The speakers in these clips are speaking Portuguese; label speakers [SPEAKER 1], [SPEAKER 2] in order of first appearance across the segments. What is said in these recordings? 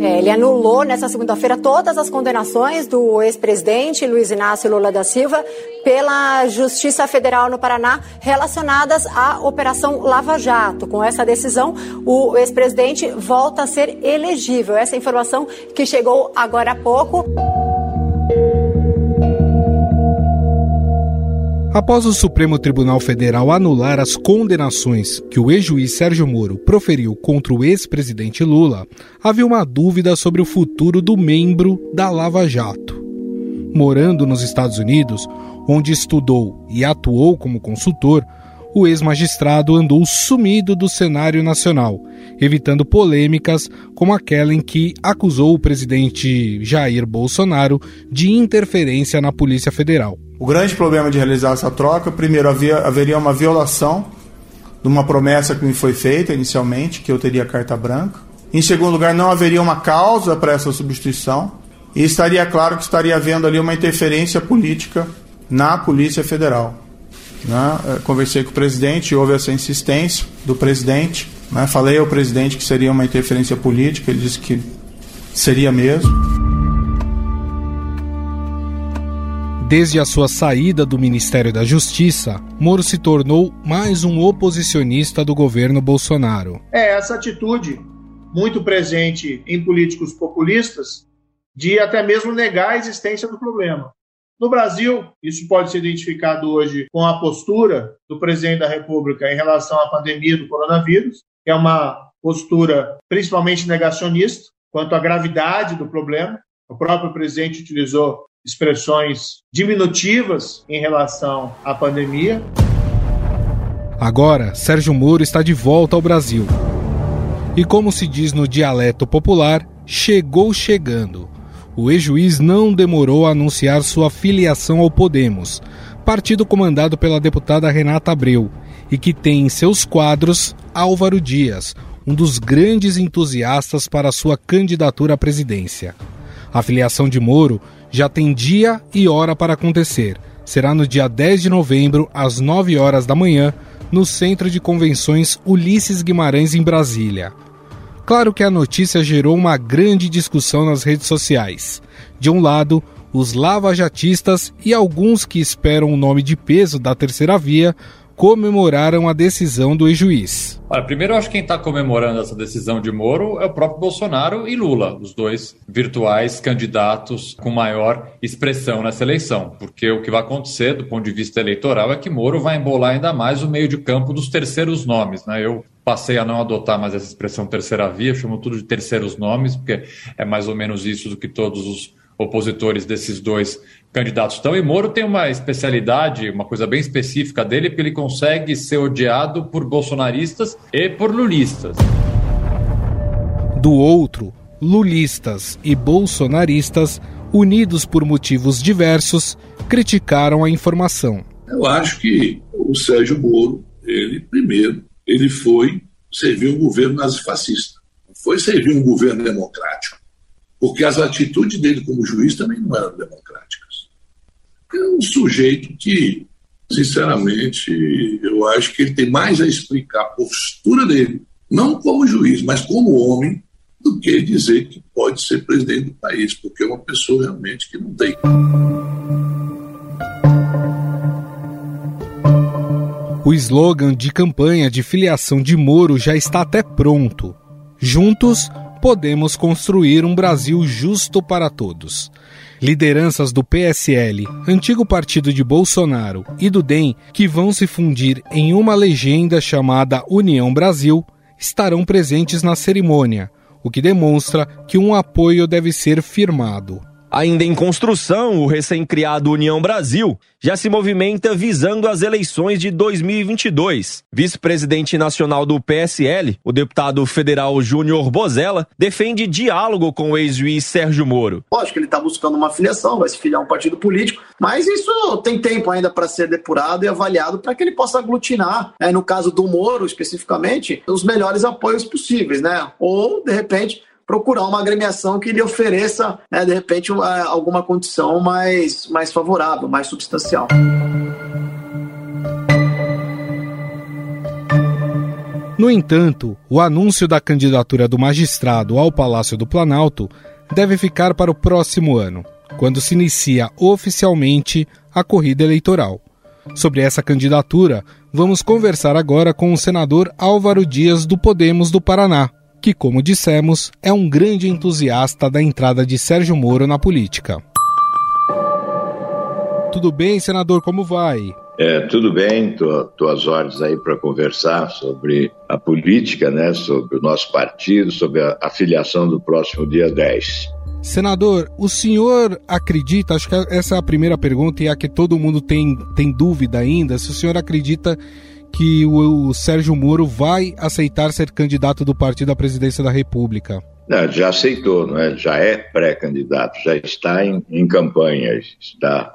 [SPEAKER 1] É, ele anulou nessa segunda-feira todas as condenações do ex-presidente Luiz Inácio Lula da Silva pela Justiça Federal no Paraná relacionadas à Operação Lava Jato. Com essa decisão, o ex-presidente volta a ser elegível. Essa informação que chegou agora há pouco.
[SPEAKER 2] Após o Supremo Tribunal Federal anular as condenações que o ex-juiz Sérgio Moro proferiu contra o ex-presidente Lula, havia uma dúvida sobre o futuro do membro da Lava Jato. Morando nos Estados Unidos, onde estudou e atuou como consultor, o ex-magistrado andou sumido do cenário nacional, evitando polêmicas como aquela em que acusou o presidente Jair Bolsonaro de interferência na Polícia Federal.
[SPEAKER 3] O grande problema de realizar essa troca, primeiro, havia, haveria uma violação de uma promessa que me foi feita inicialmente, que eu teria carta branca. Em segundo lugar, não haveria uma causa para essa substituição. E estaria claro que estaria havendo ali uma interferência política na Polícia Federal. Né? É, conversei com o presidente, houve essa insistência do presidente. Né? Falei ao presidente que seria uma interferência política, ele disse que seria mesmo.
[SPEAKER 2] Desde a sua saída do Ministério da Justiça, Moro se tornou mais um oposicionista do governo Bolsonaro.
[SPEAKER 4] É essa atitude, muito presente em políticos populistas, de até mesmo negar a existência do problema. No Brasil, isso pode ser identificado hoje com a postura do presidente da República em relação à pandemia do coronavírus, que é uma postura principalmente negacionista quanto à gravidade do problema. O próprio presidente utilizou expressões diminutivas em relação à pandemia.
[SPEAKER 2] Agora, Sérgio Moro está de volta ao Brasil. E como se diz no dialeto popular, chegou chegando. O ex-juiz não demorou a anunciar sua filiação ao Podemos, partido comandado pela deputada Renata Abreu, e que tem em seus quadros Álvaro Dias, um dos grandes entusiastas para sua candidatura à presidência. A filiação de Moro já tem dia e hora para acontecer. Será no dia 10 de novembro, às 9 horas da manhã, no Centro de Convenções Ulisses Guimarães, em Brasília. Claro que a notícia gerou uma grande discussão nas redes sociais. De um lado, os lavajatistas e alguns que esperam o nome de peso da terceira via comemoraram a decisão do ex-juiz.
[SPEAKER 5] Olha, primeiro eu acho que quem está comemorando essa decisão de Moro é o próprio Bolsonaro e Lula, os dois virtuais candidatos com maior expressão nessa eleição. Porque o que vai acontecer do ponto de vista eleitoral é que Moro vai embolar ainda mais o meio de campo dos terceiros nomes. Né? Eu passei a não adotar mais essa expressão terceira via, chamo tudo de terceiros nomes, porque é mais ou menos isso do que todos os opositores desses dois candidatos estão. E Moro tem uma especialidade, uma coisa bem específica dele, porque ele consegue ser odiado por bolsonaristas e por lulistas.
[SPEAKER 2] Do outro, lulistas e bolsonaristas, unidos por motivos diversos, criticaram a informação.
[SPEAKER 6] Eu acho que o Sérgio Moro, ele primeiro, ele foi servir um governo nazifascista. Foi servir um governo democrático porque as atitudes dele como juiz também não eram democráticas. É um sujeito que, sinceramente, eu acho que ele tem mais a explicar a postura dele, não como juiz, mas como homem, do que dizer que pode ser presidente do país, porque é uma pessoa realmente que não tem.
[SPEAKER 2] O slogan de campanha de filiação de Moro já está até pronto. Juntos, podemos construir um Brasil justo para todos. Lideranças do PSL, antigo partido de Bolsonaro, e do DEM, que vão se fundir em uma legenda chamada União Brasil, estarão presentes na cerimônia, o que demonstra que um apoio deve ser firmado.
[SPEAKER 7] Ainda em construção, o recém-criado União Brasil já se movimenta visando as eleições de 2022. Vice-presidente nacional do PSL, o deputado federal Júnior Bozella, defende diálogo com o ex-juiz Sérgio Moro.
[SPEAKER 8] Lógico que ele está buscando uma filiação, vai se filiar a um partido político, mas isso tem tempo ainda para ser depurado e avaliado para que ele possa aglutinar, né, no caso do Moro especificamente, os melhores apoios possíveis, né? Ou, de repente, procurar uma agremiação que lhe ofereça, né, de repente, alguma condição mais, mais favorável, mais substancial.
[SPEAKER 2] No entanto, o anúncio da candidatura do magistrado ao Palácio do Planalto deve ficar para o próximo ano, quando se inicia oficialmente a corrida eleitoral. Sobre essa candidatura, vamos conversar agora com o senador Álvaro Dias do Podemos do Paraná, que, como dissemos, é um grande entusiasta da entrada de Sérgio Moro na política. Tudo bem, senador? Como vai?
[SPEAKER 9] É, tudo bem, estou às ordens aí para conversar sobre a política, né, sobre o nosso partido, sobre a, a filiação do próximo dia 10.
[SPEAKER 2] Senador, o senhor acredita, acho que essa é a primeira pergunta e é a que todo mundo tem, tem dúvida ainda, se o senhor acredita que o, Sérgio Moro vai aceitar ser candidato do partido à presidência da República?
[SPEAKER 9] Não, já aceitou, não é? já é pré-candidato, já está em, em campanha, está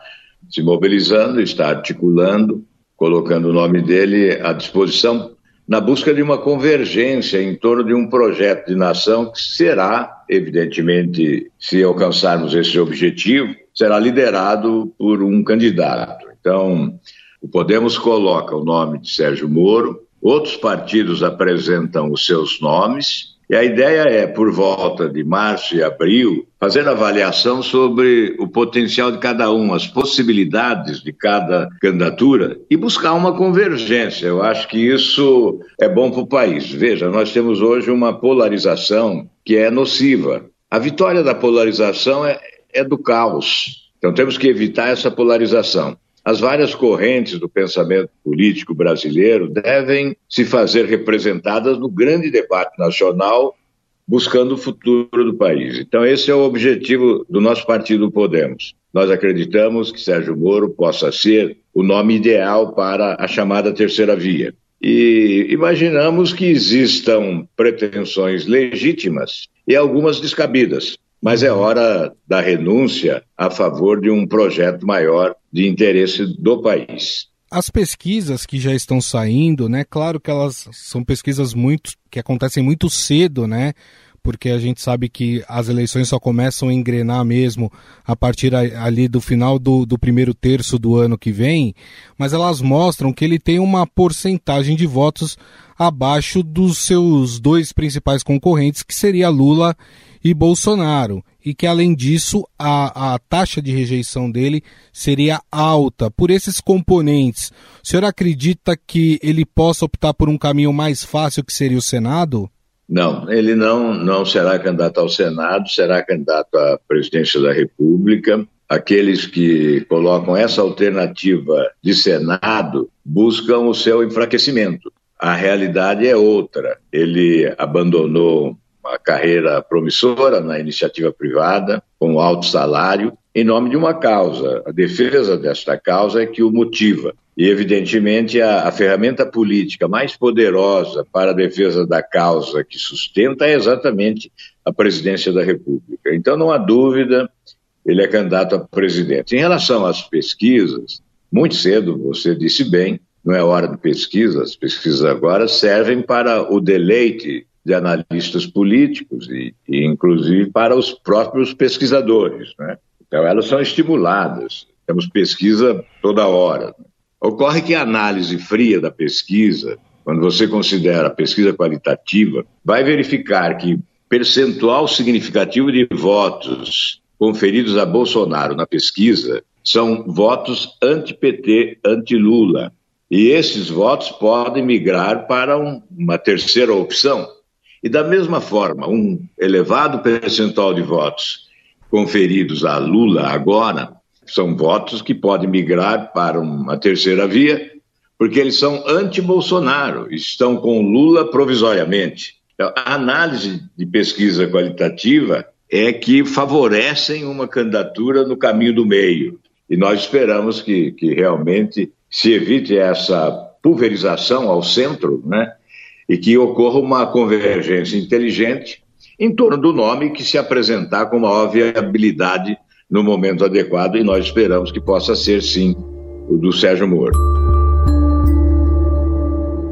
[SPEAKER 9] se mobilizando, está articulando, colocando o nome dele à disposição na busca de uma convergência em torno de um projeto de nação que será, evidentemente, se alcançarmos esse objetivo, será liderado por um candidato. Então, o Podemos coloca o nome de Sérgio Moro, outros partidos apresentam os seus nomes, e a ideia é, por volta de março e abril, fazer avaliação sobre o potencial de cada um, as possibilidades de cada candidatura e buscar uma convergência. Eu acho que isso é bom para o país. Veja, nós temos hoje uma polarização que é nociva. A vitória da polarização é, é do caos. Então temos que evitar essa polarização. As várias correntes do pensamento político brasileiro devem se fazer representadas no grande debate nacional, buscando o futuro do país. Então, esse é o objetivo do nosso partido Podemos. Nós acreditamos que Sérgio Moro possa ser o nome ideal para a chamada terceira via. E imaginamos que existam pretensões legítimas e algumas descabidas mas é hora da renúncia a favor de um projeto maior de interesse do país.
[SPEAKER 2] As pesquisas que já estão saindo, né? Claro que elas são pesquisas muito que acontecem muito cedo, né? Porque a gente sabe que as eleições só começam a engrenar mesmo a partir ali do final do, do primeiro terço do ano que vem, mas elas mostram que ele tem uma porcentagem de votos abaixo dos seus dois principais concorrentes, que seria Lula e Bolsonaro, e que além disso a, a taxa de rejeição dele seria alta. Por esses componentes, o senhor acredita que ele possa optar por um caminho mais fácil que seria o Senado?
[SPEAKER 9] Não, ele não, não será candidato ao Senado, será candidato à presidência da República. Aqueles que colocam essa alternativa de Senado buscam o seu enfraquecimento. A realidade é outra. Ele abandonou uma carreira promissora na iniciativa privada, com alto salário, em nome de uma causa. A defesa desta causa é que o motiva. E, evidentemente, a, a, ferramenta política mais poderosa para a defesa da causa que sustenta é exatamente a presidência da República. Então, não há dúvida, ele é candidato a presidente. Em relação às pesquisas, muito cedo, você disse bem, não é hora de pesquisa, as pesquisas agora servem para o deleite de analistas políticos e, e inclusive para os próprios pesquisadores. Né? Então, elas são estimuladas. Temos pesquisa toda hora. Ocorre que a análise fria da pesquisa, quando você considera a pesquisa qualitativa, vai verificar que percentual significativo de votos conferidos a Bolsonaro na pesquisa são votos anti-PT, anti-Lula. E esses votos podem migrar para um, uma terceira opção, e da mesma forma, um elevado percentual de votos conferidos a Lula agora são votos que podem migrar para uma terceira via, porque eles são anti-Bolsonaro, estão com Lula provisoriamente. Então, a análise de pesquisa qualitativa é que favorecem uma candidatura no caminho do meio. E nós esperamos que, que realmente se evite essa pulverização ao centro, né? E que ocorra uma convergência inteligente em torno do nome que se apresentar com maior viabilidade no momento adequado, e nós esperamos que possa ser, sim, o do Sérgio Moro.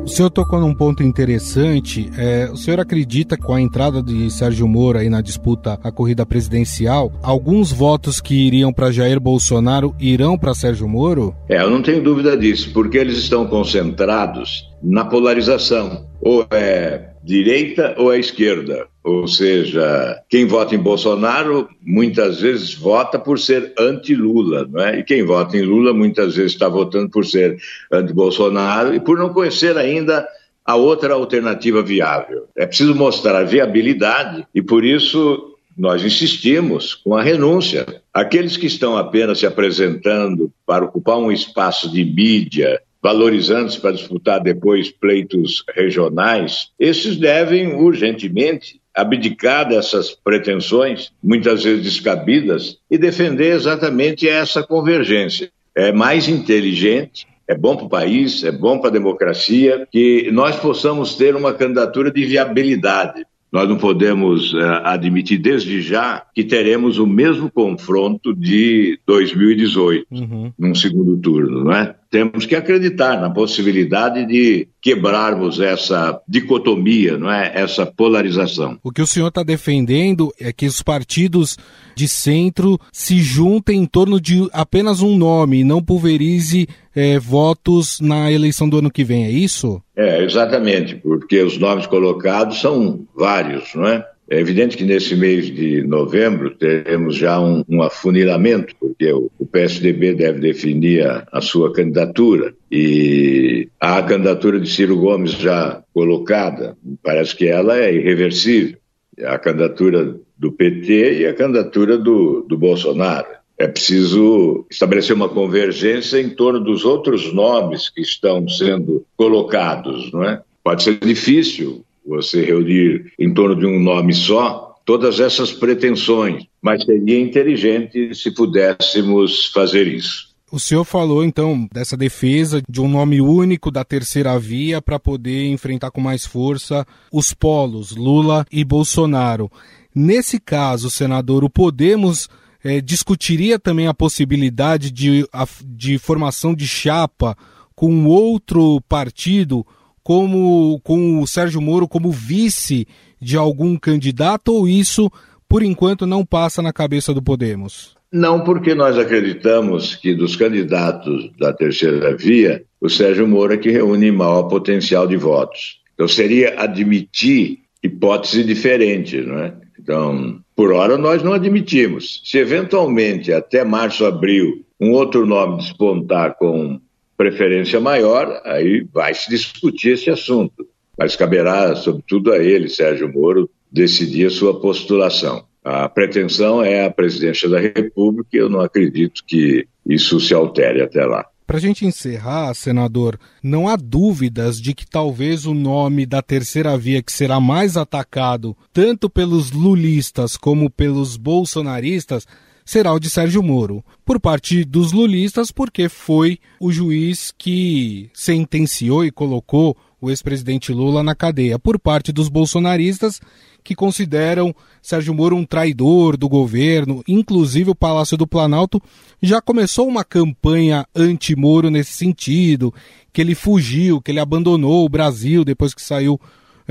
[SPEAKER 2] O senhor tocou num ponto interessante. É, o senhor acredita que com a entrada de Sérgio Moro aí na disputa à corrida presidencial, alguns votos que iriam para Jair Bolsonaro irão para Sérgio Moro?
[SPEAKER 9] É, eu não tenho dúvida disso, porque eles estão concentrados na polarização. Ou é direita ou é esquerda. Ou seja, quem vota em Bolsonaro muitas vezes vota por ser anti-Lula, não é? E quem vota em Lula muitas vezes está votando por ser anti-Bolsonaro e por não conhecer ainda a outra alternativa viável. É preciso mostrar a viabilidade e por isso nós insistimos com a renúncia. Aqueles que estão apenas se apresentando para ocupar um espaço de mídia valorizando-se para disputar depois pleitos regionais, esses devem urgentemente abdicar dessas pretensões, muitas vezes descabidas, e defender exatamente essa convergência. É mais inteligente, é bom para o país, é bom para a democracia, que nós possamos ter uma candidatura de viabilidade. Nós não podemos uh, admitir desde já que teremos o mesmo confronto de 2018, uhum. num segundo turno, não é? Temos que acreditar na possibilidade de quebrarmos essa dicotomia, não é? Essa polarização.
[SPEAKER 2] O que o senhor está defendendo é que os partidos de centro se juntem em torno de apenas um nome e não pulverize é, votos na eleição do ano que vem, é isso?
[SPEAKER 9] É, exatamente, porque os nomes colocados são vários, não é? É evidente que nesse mês de novembro teremos já um, um afunilamento, porque o, o, PSDB deve definir a, a, sua candidatura e a candidatura de Ciro Gomes já colocada, parece que ela é irreversível. A candidatura do PT e a candidatura do, do Bolsonaro. É preciso estabelecer uma convergência em torno dos outros nomes que estão sendo colocados, não é? Pode ser difícil você reunir em torno de um nome só todas essas pretensões, mas seria inteligente se pudéssemos fazer isso.
[SPEAKER 2] O senhor falou então dessa defesa de um nome único da terceira via para poder enfrentar com mais força os polos Lula e Bolsonaro. Nesse caso, senador, o Podemos é, discutiria também a possibilidade de, de formação de chapa com outro partido, como com o Sérgio Moro como vice de algum candidato, ou isso, por enquanto, não passa na cabeça do Podemos?
[SPEAKER 9] Não, porque nós acreditamos que dos candidatos da terceira via, o Sérgio Moro é que reúne maior potencial de votos. Então seria admitir hipótese diferente, não é? Então, por hora, nós não admitimos. Se eventualmente, até março, abril, um outro nome despontar com preferência maior, aí vai se discutir esse assunto. Mas caberá, sobretudo, a ele, Sérgio Moro, decidir a sua postulação. A pretensão é a presidência da República e eu não acredito que isso se altere até lá.
[SPEAKER 2] Para a gente encerrar, senador, não há dúvidas de que talvez o nome da terceira via que será mais atacado, tanto pelos lulistas como pelos bolsonaristas, será o de Sérgio Moro. Por parte dos lulistas, porque foi o juiz que sentenciou e colocou o ex-presidente Lula na cadeia. Por parte dos bolsonaristas, que consideram Sérgio Moro um traidor do governo, inclusive o Palácio do Planalto já começou uma campanha anti-Moro nesse sentido, que ele fugiu, que ele abandonou o Brasil depois que saiu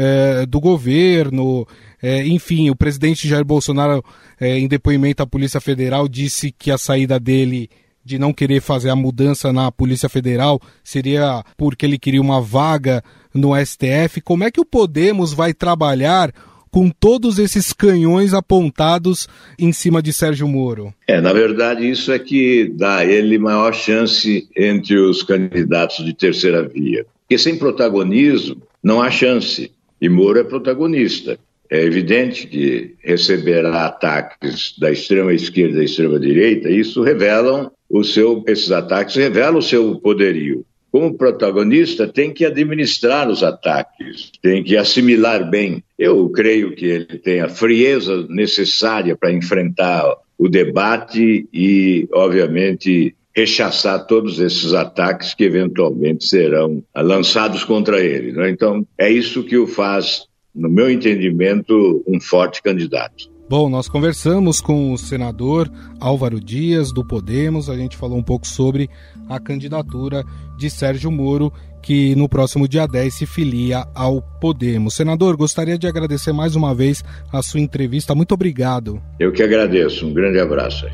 [SPEAKER 2] é, do governo. É, enfim, o presidente Jair Bolsonaro, é, em depoimento à Polícia Federal, disse que a saída dele de não querer fazer a mudança na Polícia Federal seria porque ele queria uma vaga no STF. Como é que o Podemos vai trabalhar com todos esses canhões apontados em cima de Sérgio Moro?
[SPEAKER 9] É, na verdade, isso é que dá a ele maior chance entre os candidatos de terceira via. Porque sem protagonismo não há chance. E Moro é protagonista. É evidente que receberá ataques da extrema esquerda e da extrema direita, isso revelam o seu, esses ataques revelam o seu poderio como protagonista, tem que administrar os ataques, tem que assimilar bem. Eu creio que ele tem a frieza necessária para enfrentar o debate e, obviamente, rechaçar todos esses ataques que eventualmente serão lançados contra ele. Né? Então, é isso que o faz, no meu entendimento, um forte candidato.
[SPEAKER 2] Bom, nós conversamos com o senador Álvaro Dias, do Podemos. A gente falou um pouco sobre a candidatura de Sérgio Moro, que no próximo dia 10 se filia ao Podemos. Senador, gostaria de agradecer mais uma vez a sua entrevista. Muito obrigado.
[SPEAKER 9] Eu que agradeço. Um grande abraço.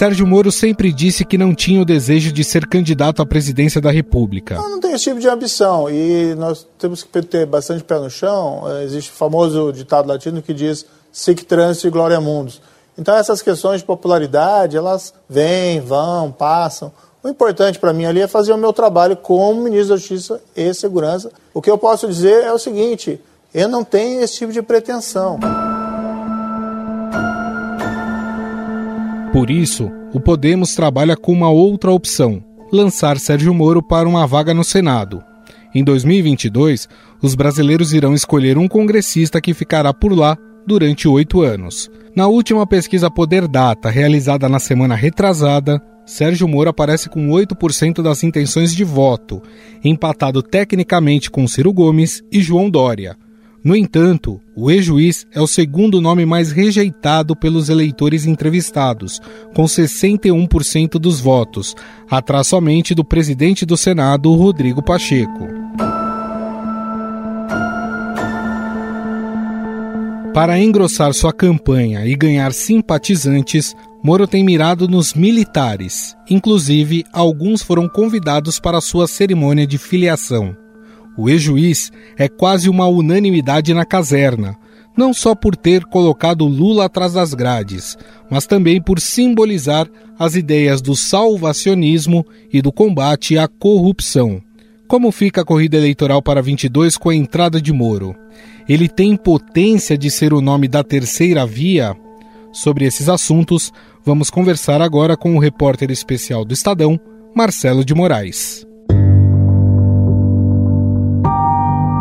[SPEAKER 2] Sérgio Moro sempre disse que não tinha o desejo de ser candidato à presidência da República.
[SPEAKER 3] Não, não tem esse tipo de ambição e nós temos que ter bastante pé no chão. É, existe o famoso ditado latino que diz sic transit gloria mundus. Então essas questões de popularidade, elas vêm, vão, passam. O importante para mim ali é fazer o meu trabalho como ministro da Justiça e Segurança. O que eu posso dizer é o seguinte, eu não tenho esse tipo de pretensão.
[SPEAKER 2] Por isso, o Podemos trabalha com uma outra opção: lançar Sérgio Moro para uma vaga no Senado. Em 2022, os brasileiros irão escolher um congressista que ficará por lá durante oito anos. Na última pesquisa Poder Data, realizada na semana retrasada, Sérgio Moro aparece com 8% das intenções de voto, empatado tecnicamente com Ciro Gomes e João Dória. No entanto, o ex-juiz é o segundo nome mais rejeitado pelos eleitores entrevistados, com 61% dos votos, atrás somente do presidente do Senado, Rodrigo Pacheco. Para engrossar sua campanha e ganhar simpatizantes, Moro tem mirado nos militares. Inclusive, alguns foram convidados para sua cerimônia de filiação. O ex-juiz é quase uma unanimidade na caserna, não só por ter colocado Lula atrás das grades, mas também por simbolizar as ideias do salvacionismo e do combate à corrupção. Como fica a corrida eleitoral para 22 com a entrada de Moro? Ele tem potência de ser o nome da terceira via? Sobre esses assuntos, vamos conversar agora com o repórter especial do Estadão, Marcelo de Moraes.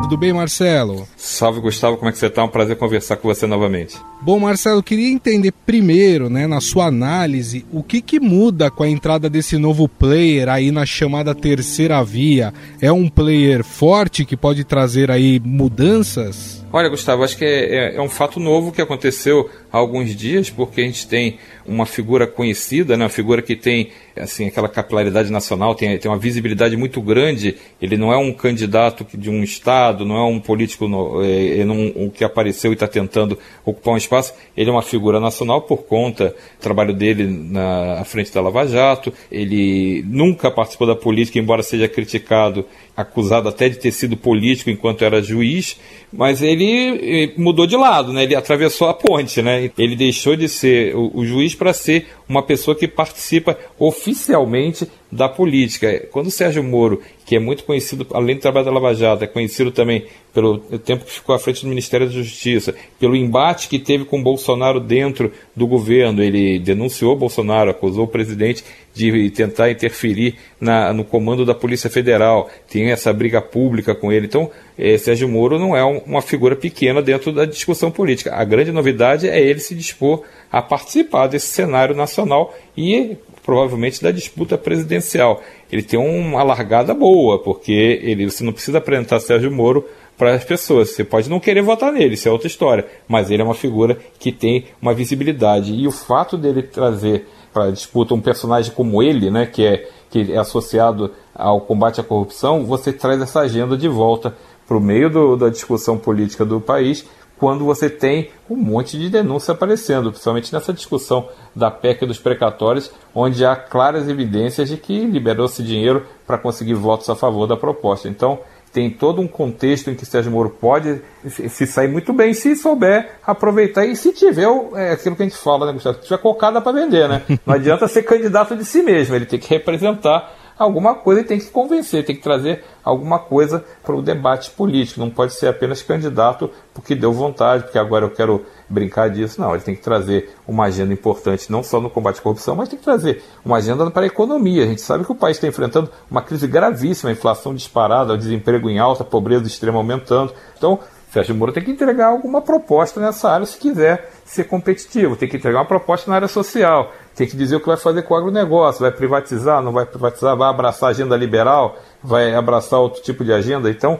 [SPEAKER 2] Tudo bem, Marcelo?
[SPEAKER 10] Salve, Gustavo. Como é que você está? Um prazer conversar com você novamente.
[SPEAKER 2] Bom, Marcelo, queria entender primeiro, né, na sua análise, o que, que muda com a entrada desse novo player aí na chamada terceira via? É um player forte que pode trazer aí mudanças?
[SPEAKER 10] Olha, Gustavo, acho que é, é, é, um fato novo que aconteceu há alguns dias, porque a gente tem uma figura conhecida, né, uma figura que tem assim aquela capilaridade nacional, tem, tem uma visibilidade muito grande. Ele não é um candidato de um estado, não é um político no, é, é um, que apareceu e está tentando ocupar um espaço. Ele é uma figura nacional por conta do trabalho dele na à frente da Lava Jato. Ele nunca participou da política, embora seja criticado acusado até de ter sido político enquanto era juiz, mas ele eh, mudou de lado, né? ele atravessou a ponte, né? ele deixou de ser o, o juiz para ser uma pessoa que participa oficialmente da política. Quando o Sérgio Moro, que é muito conhecido, além do trabalho da Lava Jato, é conhecido também pelo tempo que ficou à frente do Ministério da Justiça, pelo embate que teve com Bolsonaro dentro do governo, ele denunciou Bolsonaro, acusou o presidente de tentar interferir na, no comando da Polícia Federal, tem essa briga pública com ele. Então, eh, Sérgio Moro não é um, uma figura pequena dentro da discussão política. A grande novidade é ele se dispor a participar desse cenário nacional e provavelmente da disputa presidencial. Ele tem uma largada boa, porque ele, você não precisa apresentar Sérgio Moro para as pessoas. Você pode não querer votar nele, isso é outra história. Mas ele é uma figura que tem uma visibilidade. E o fato dele trazer para a disputa um personagem como ele, né, que, é, que é associado ao combate à corrupção, você traz essa agenda de volta para o meio do, da discussão política do país quando você tem um monte de denúncia aparecendo, principalmente nessa discussão da PEC dos precatórios, onde há claras evidências de que liberou-se dinheiro para conseguir votos a favor da proposta. Então, tem todo um contexto em que Sérgio Moro pode se sair muito bem se souber aproveitar e se tiver é, aquilo que a gente fala, né, Gustavo? Se tiver cocada para vender, né? Não adianta ser candidato de si mesmo, ele tem que representar alguma coisa e tem que convencer, tem que trazer alguma coisa para o debate político. Não pode ser apenas candidato porque deu vontade, porque agora eu quero brincar disso. Não, ele tem que trazer uma agenda importante, não só no combate à corrupção, mas tem que trazer uma agenda para a economia. A gente sabe que o país está enfrentando uma crise gravíssima, inflação disparada, desemprego em alta, pobreza extrema aumentando. Então, Sérgio Moro tem que entregar alguma proposta nessa área se quiser ser competitivo, tem que entregar uma proposta na área social, tem que dizer o que vai fazer com o agronegócio, vai privatizar, não vai privatizar, vai abraçar a agenda liberal, vai abraçar outro tipo de agenda. Então,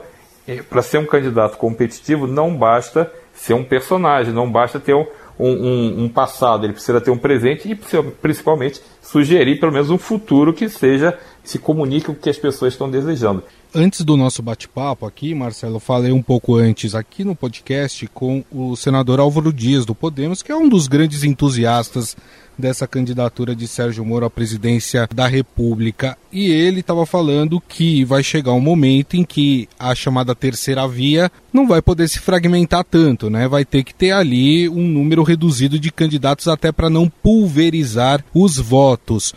[SPEAKER 10] para ser um candidato competitivo não basta ser um personagem, não basta ter um, um, um, passado, ele precisa ter um presente e principalmente sugerir pelo menos um futuro que seja se comunique com o que as pessoas estão desejando.
[SPEAKER 2] Antes do nosso bate-papo aqui, Marcelo, falei um pouco antes aqui no podcast com o senador Álvaro Dias do Podemos, que é um dos grandes entusiastas dessa candidatura de Sérgio Moro à presidência da República. E ele estava falando que vai chegar um momento em que a chamada terceira via não vai poder se fragmentar tanto, né? Vai ter que ter ali um número reduzido de candidatos até para não pulverizar os votos.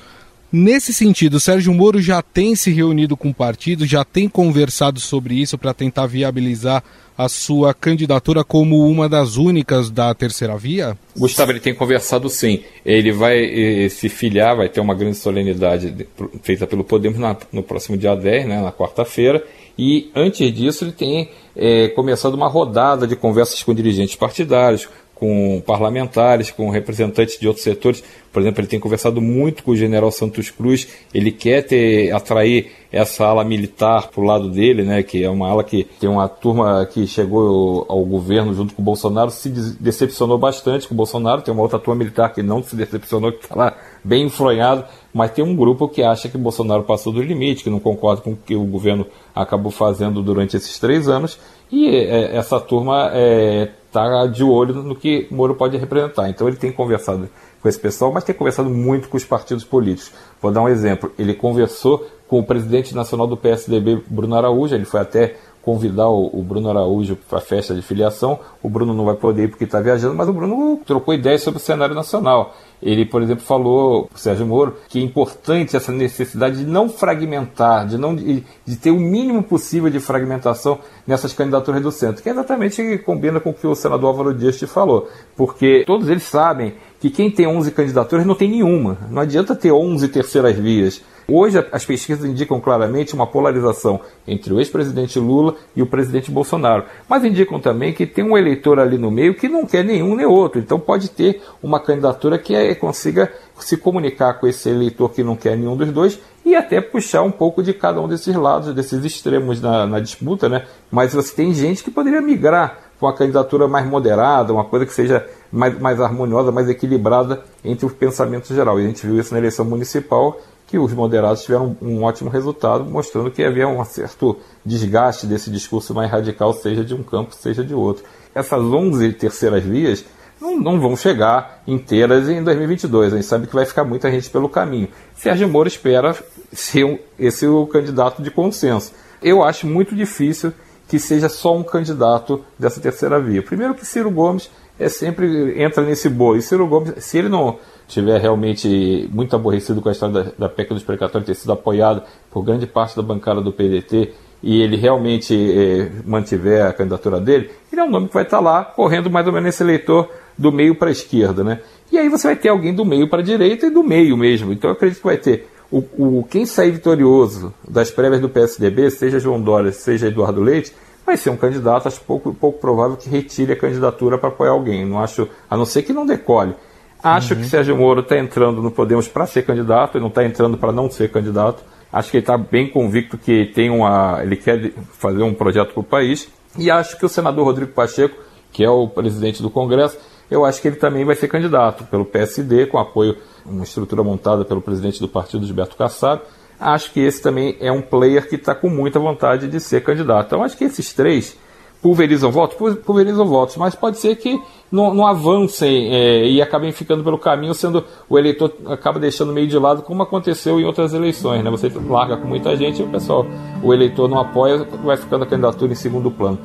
[SPEAKER 2] Nesse sentido, Sérgio Moro já tem se reunido com o partido, já tem conversado sobre isso para tentar viabilizar a sua candidatura como uma das únicas da terceira via?
[SPEAKER 10] Gustavo, ele tem conversado sim. Ele vai eh, se filiar, vai ter uma grande solenidade feita pelo Podemos na, no próximo dia 10, né, na quarta-feira. E antes disso, ele tem eh, começado uma rodada de conversas com dirigentes partidários, com parlamentares, com representantes de outros setores. Por exemplo, ele tem conversado muito com o general Santos Cruz, ele quer ter, atrair essa ala militar para o lado dele, né, que é uma ala que tem uma turma que chegou ao governo junto com o Bolsonaro, se decepcionou bastante com o Bolsonaro, tem uma outra turma militar que não se decepcionou, que está lá bem enfronhado, mas tem um grupo que acha que Bolsonaro passou do limite, que não concorda com o que o governo acabou fazendo durante esses três anos, e é, essa turma é, está de olho no que Moro pode representar. Então ele tem conversado com esse pessoal, mas tem conversado muito com os partidos políticos. Vou dar um exemplo. Ele conversou com o presidente nacional do PSDB, Bruno Araújo, ele foi até convidar o, Bruno Araújo para a festa de filiação. O Bruno não vai poder ir porque está viajando, mas o Bruno trocou ideias sobre o cenário nacional. Ele, por exemplo, falou, Sérgio Moro, que é importante essa necessidade de não fragmentar, de, não, de, de ter o mínimo possível de fragmentação nessas candidaturas do centro, que é exatamente que combina com o que o senador Álvaro Dias te falou, porque todos eles sabem que quem tem 11 candidaturas não tem nenhuma. Não adianta ter 11 terceiras vias. Hoje, as pesquisas indicam claramente uma polarização entre o ex-presidente Lula e o presidente Bolsonaro. Mas indicam também que tem um eleitor ali no meio que não quer nenhum nem outro. Então, pode ter uma candidatura que é, consiga se comunicar com esse eleitor que não quer nenhum dos dois e até puxar um pouco de cada um desses lados, desses extremos na, na disputa. Né? Mas você tem gente que poderia migrar para uma candidatura mais moderada, uma coisa que seja mais, mais harmoniosa, mais equilibrada entre o pensamento geral. E a gente viu isso na eleição municipal que os moderados tiveram um ótimo resultado, mostrando que havia um certo desgaste desse discurso mais radical, seja de um campo, seja de outro. Essas 11 terceiras vias não, não vão chegar inteiras em 2022. A gente sabe que vai ficar muita gente pelo caminho. Sérgio Moro espera ser esse o candidato de consenso. Eu acho muito difícil que seja só um candidato dessa terceira via. Primeiro que Ciro Gomes é sempre entra nesse boi. E Ciro Gomes, se ele não estiver realmente muito aborrecido com a história da, da PEC dos precatórios ter sido apoiado por grande parte da bancada do PDT e ele realmente eh, mantiver a candidatura dele, ele é um nome que vai estar lá correndo mais ou menos esse eleitor do meio para a esquerda, né? E aí você vai ter alguém do meio para a direita e do meio mesmo. Então eu acredito que vai ter o, o quem sair vitorioso das prévias do PSDB, seja João Dória, seja Eduardo Leite, vai ser um candidato, acho pouco, pouco provável que retire a candidatura para apoiar alguém. Não acho, a não ser que não decole. Acho uhum. que Sérgio Moro está entrando no Podemos para ser candidato, ele não está entrando para não ser candidato. Acho que ele está bem convicto que tem uma, ele quer fazer um projeto para o país. E acho que o senador Rodrigo Pacheco, que é o presidente do Congresso, eu acho que ele também vai ser candidato pelo PSD, com apoio, uma estrutura montada pelo presidente do partido, Gilberto Kassab. Acho que esse também é um player que está com muita vontade de ser candidato. Então acho que esses três pulverizam votos, pulverizam votos, mas pode ser que não, não avancem é, e acabem ficando pelo caminho, sendo o eleitor acaba deixando meio de lado, como aconteceu em outras eleições, né? Você larga com muita gente e o pessoal, o eleitor não apoia, vai ficando a candidatura em segundo plano.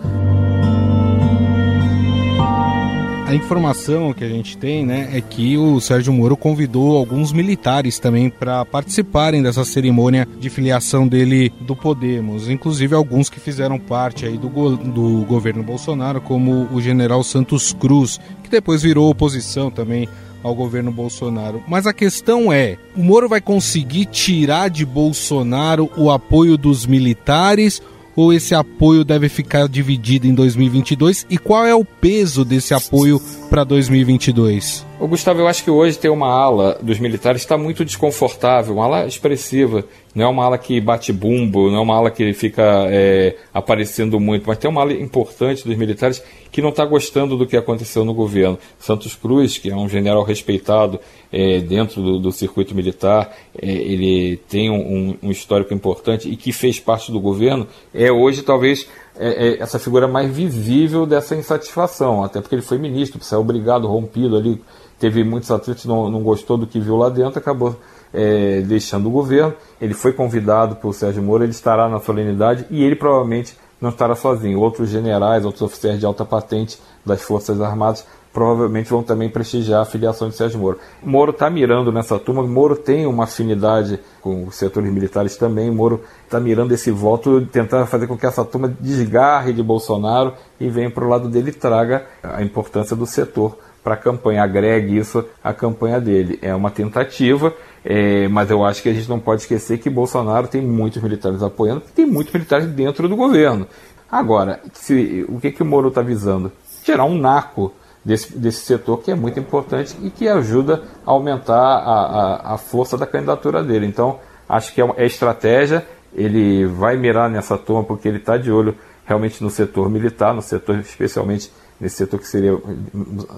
[SPEAKER 2] A informação que a gente tem, né, é que o Sérgio Moro convidou alguns militares também para participarem dessa cerimônia de filiação dele do Podemos, inclusive alguns que fizeram parte aí do, go do governo Bolsonaro, como o general Santos Cruz, que depois virou oposição também ao governo Bolsonaro. Mas a questão é: o Moro vai conseguir tirar de Bolsonaro o apoio dos militares ou esse apoio deve ficar dividido em 2022 e qual é o peso desse apoio para 2022?
[SPEAKER 10] O Gustavo, eu acho que hoje tem uma ala dos militares está muito desconfortável, uma ala expressiva. Não é uma ala que bate bumbo, não é uma ala que fica é, aparecendo muito, mas tem uma ala importante dos militares que não está gostando do que aconteceu no governo. Santos Cruz, que é um general respeitado é, dentro do, do, circuito militar, é, ele tem um, um, histórico importante e que fez parte do governo, é hoje talvez é, é, essa figura mais visível dessa insatisfação, até porque ele foi ministro, saiu obrigado, rompido ali, teve muitos atletas não, não gostou do que viu lá dentro, acabou é, deixando o governo. Ele foi convidado por Sérgio Moro, ele estará na solenidade e ele provavelmente não estará sozinho. Outros generais, outros oficiais de alta patente das Forças Armadas provavelmente vão também prestigiar a filiação de Sérgio Moro. Moro está mirando nessa turma, Moro tem uma afinidade com os setores militares também, Moro está mirando esse voto, tentando fazer com que essa turma desgarre de Bolsonaro e venha para o lado dele e traga a importância do setor para a campanha, agregue isso à campanha dele. É uma tentativa, é, mas eu acho que a gente não pode esquecer que Bolsonaro tem muitos militares apoiando, tem muitos militares dentro do governo. Agora, se, o que, que o Moro está visando? Gerar um naco desse, desse setor que é muito importante e que ajuda a aumentar a, a, a força da candidatura dele. Então, acho que é, é estratégia, ele vai mirar nessa turma porque ele está de olho realmente no setor militar, no setor especialmente nesse setor que seria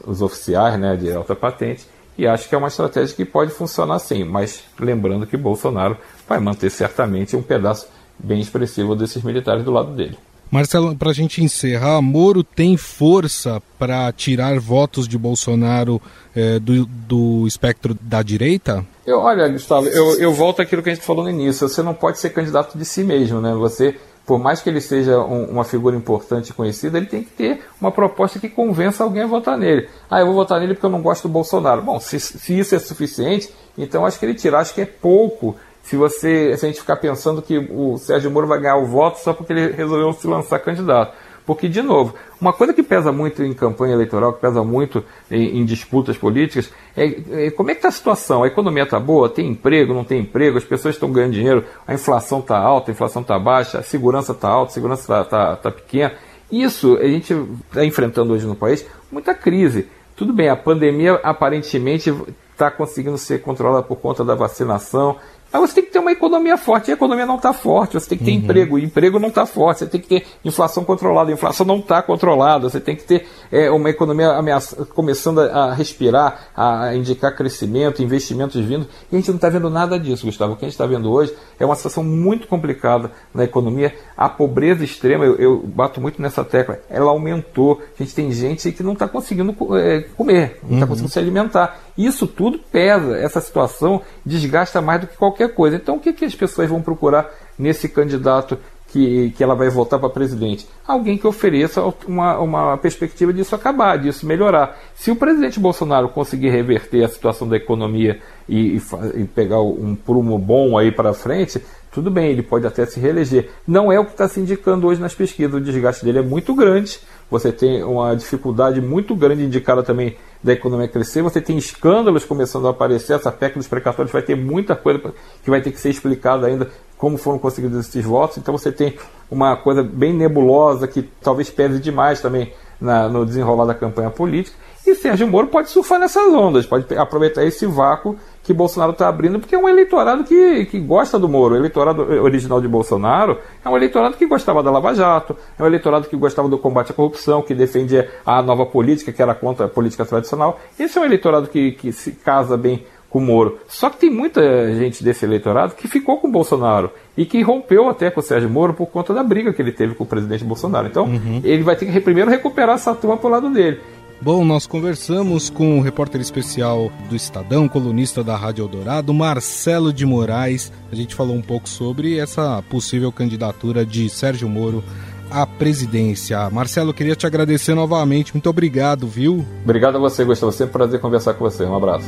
[SPEAKER 10] os oficiais né, de alta patente, e acho que é uma estratégia que pode funcionar sim, mas lembrando que Bolsonaro vai manter certamente um pedaço bem expressivo desses militares do lado dele.
[SPEAKER 2] Marcelo, para a gente encerrar, Moro tem força para tirar votos de Bolsonaro eh, do, do espectro da direita?
[SPEAKER 10] Eu, olha, Gustavo, eu, eu volto àquilo que a gente falou no início. Você não pode ser candidato de si mesmo, né? Você por mais que ele seja um, uma figura importante e conhecida, ele tem que ter uma proposta que convença alguém a votar nele. Ah, eu vou votar nele porque eu não gosto do Bolsonaro. Bom, se, se isso é suficiente, então acho que ele tirar, acho que é pouco se você se a gente ficar pensando que o Sérgio Moro vai ganhar o voto só porque ele resolveu se lançar candidato. Porque, de novo, uma coisa que pesa muito em campanha eleitoral, que pesa muito em, em disputas políticas, é, é, como é que está a situação? A economia está boa? Tem emprego? Não tem emprego? As pessoas estão ganhando dinheiro? A inflação está alta? A inflação está baixa? A segurança está alta? A segurança está tá, tá pequena? Isso a gente está enfrentando hoje no país muita crise. Tudo bem, a pandemia aparentemente está conseguindo ser controlada por conta da vacinação mas você tem que ter uma economia forte. E a economia não está forte. Você tem que ter uhum. emprego. E emprego não está forte. Você tem que ter inflação controlada. A inflação não está controlada. Você tem que ter é, uma economia ameaça, começando a, a, respirar, a indicar crescimento, investimentos vindo. E a gente não está vendo nada disso, Gustavo. O que a gente está vendo hoje é uma situação muito complicada na economia. A pobreza extrema, eu, eu bato muito nessa tecla, ela aumentou. A gente tem gente que não está conseguindo é, comer, não está uhum. conseguindo se alimentar. Isso tudo pesa. Essa situação desgasta mais do que qualquer coisa. Então, o que, que as pessoas vão procurar nesse candidato que, que ela vai votar para presidente? Alguém que ofereça uma, uma perspectiva disso acabar, disso melhorar. Se o presidente Bolsonaro conseguir reverter a situação da economia e, e, e pegar um prumo bom aí para frente, tudo bem, ele pode até se reeleger. Não é o que está se indicando hoje nas pesquisas. O desgaste dele é muito grande. Você tem uma dificuldade muito grande indicada também da economia crescer. Você tem escândalos começando a aparecer. Essa PEC dos precatórios vai ter muita coisa que vai ter que ser explicada ainda como foram conseguidos esses votos. Então você tem uma coisa bem nebulosa que talvez pese demais também na, no desenrolar da campanha política. E Sérgio Moro pode surfar nessas ondas, pode aproveitar esse vácuo que Bolsonaro está abrindo, porque é um eleitorado que, que gosta do Moro. O eleitorado original de Bolsonaro é um eleitorado que gostava da Lava Jato, é um eleitorado que gostava do combate à corrupção, que defendia a nova política, que era contra a política tradicional. Esse é um eleitorado que, que se casa bem com o Moro. Só que tem muita gente desse eleitorado que ficou com o Bolsonaro e que rompeu até com o Sérgio Moro por conta da briga que ele teve com o presidente Bolsonaro. Então, uhum. ele vai ter que primeiro recuperar essa turma para o lado dele.
[SPEAKER 2] Bom, nós conversamos com o repórter especial do Estadão, colunista da Rádio Eldorado, Marcelo de Moraes. A gente falou um pouco sobre essa possível candidatura de Sérgio Moro à presidência. Marcelo, queria te agradecer novamente. Muito obrigado, viu?
[SPEAKER 10] Obrigado a você, Gustavo. Sempre um prazer conversar com você. Um abraço.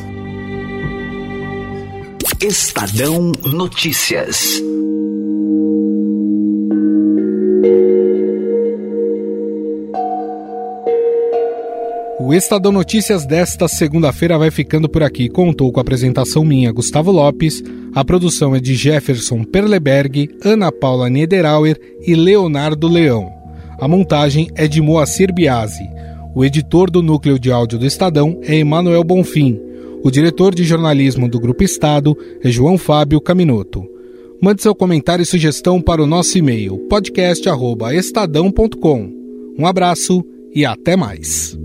[SPEAKER 11] Estadão Notícias.
[SPEAKER 2] O Estadão Notícias desta segunda-feira vai ficando por aqui. Contou com a apresentação minha, Gustavo Lopes. A produção é de Jefferson Perleberg, Ana Paula Niederauer e Leonardo Leão. A montagem é de Moacir Biasi. O editor do núcleo de áudio do Estadão é Emanuel Bonfim. O diretor de jornalismo do Grupo Estado é João Fábio Caminoto. Mande seu comentário e sugestão para o nosso e-mail podcast@estadão.com. Um abraço e até mais.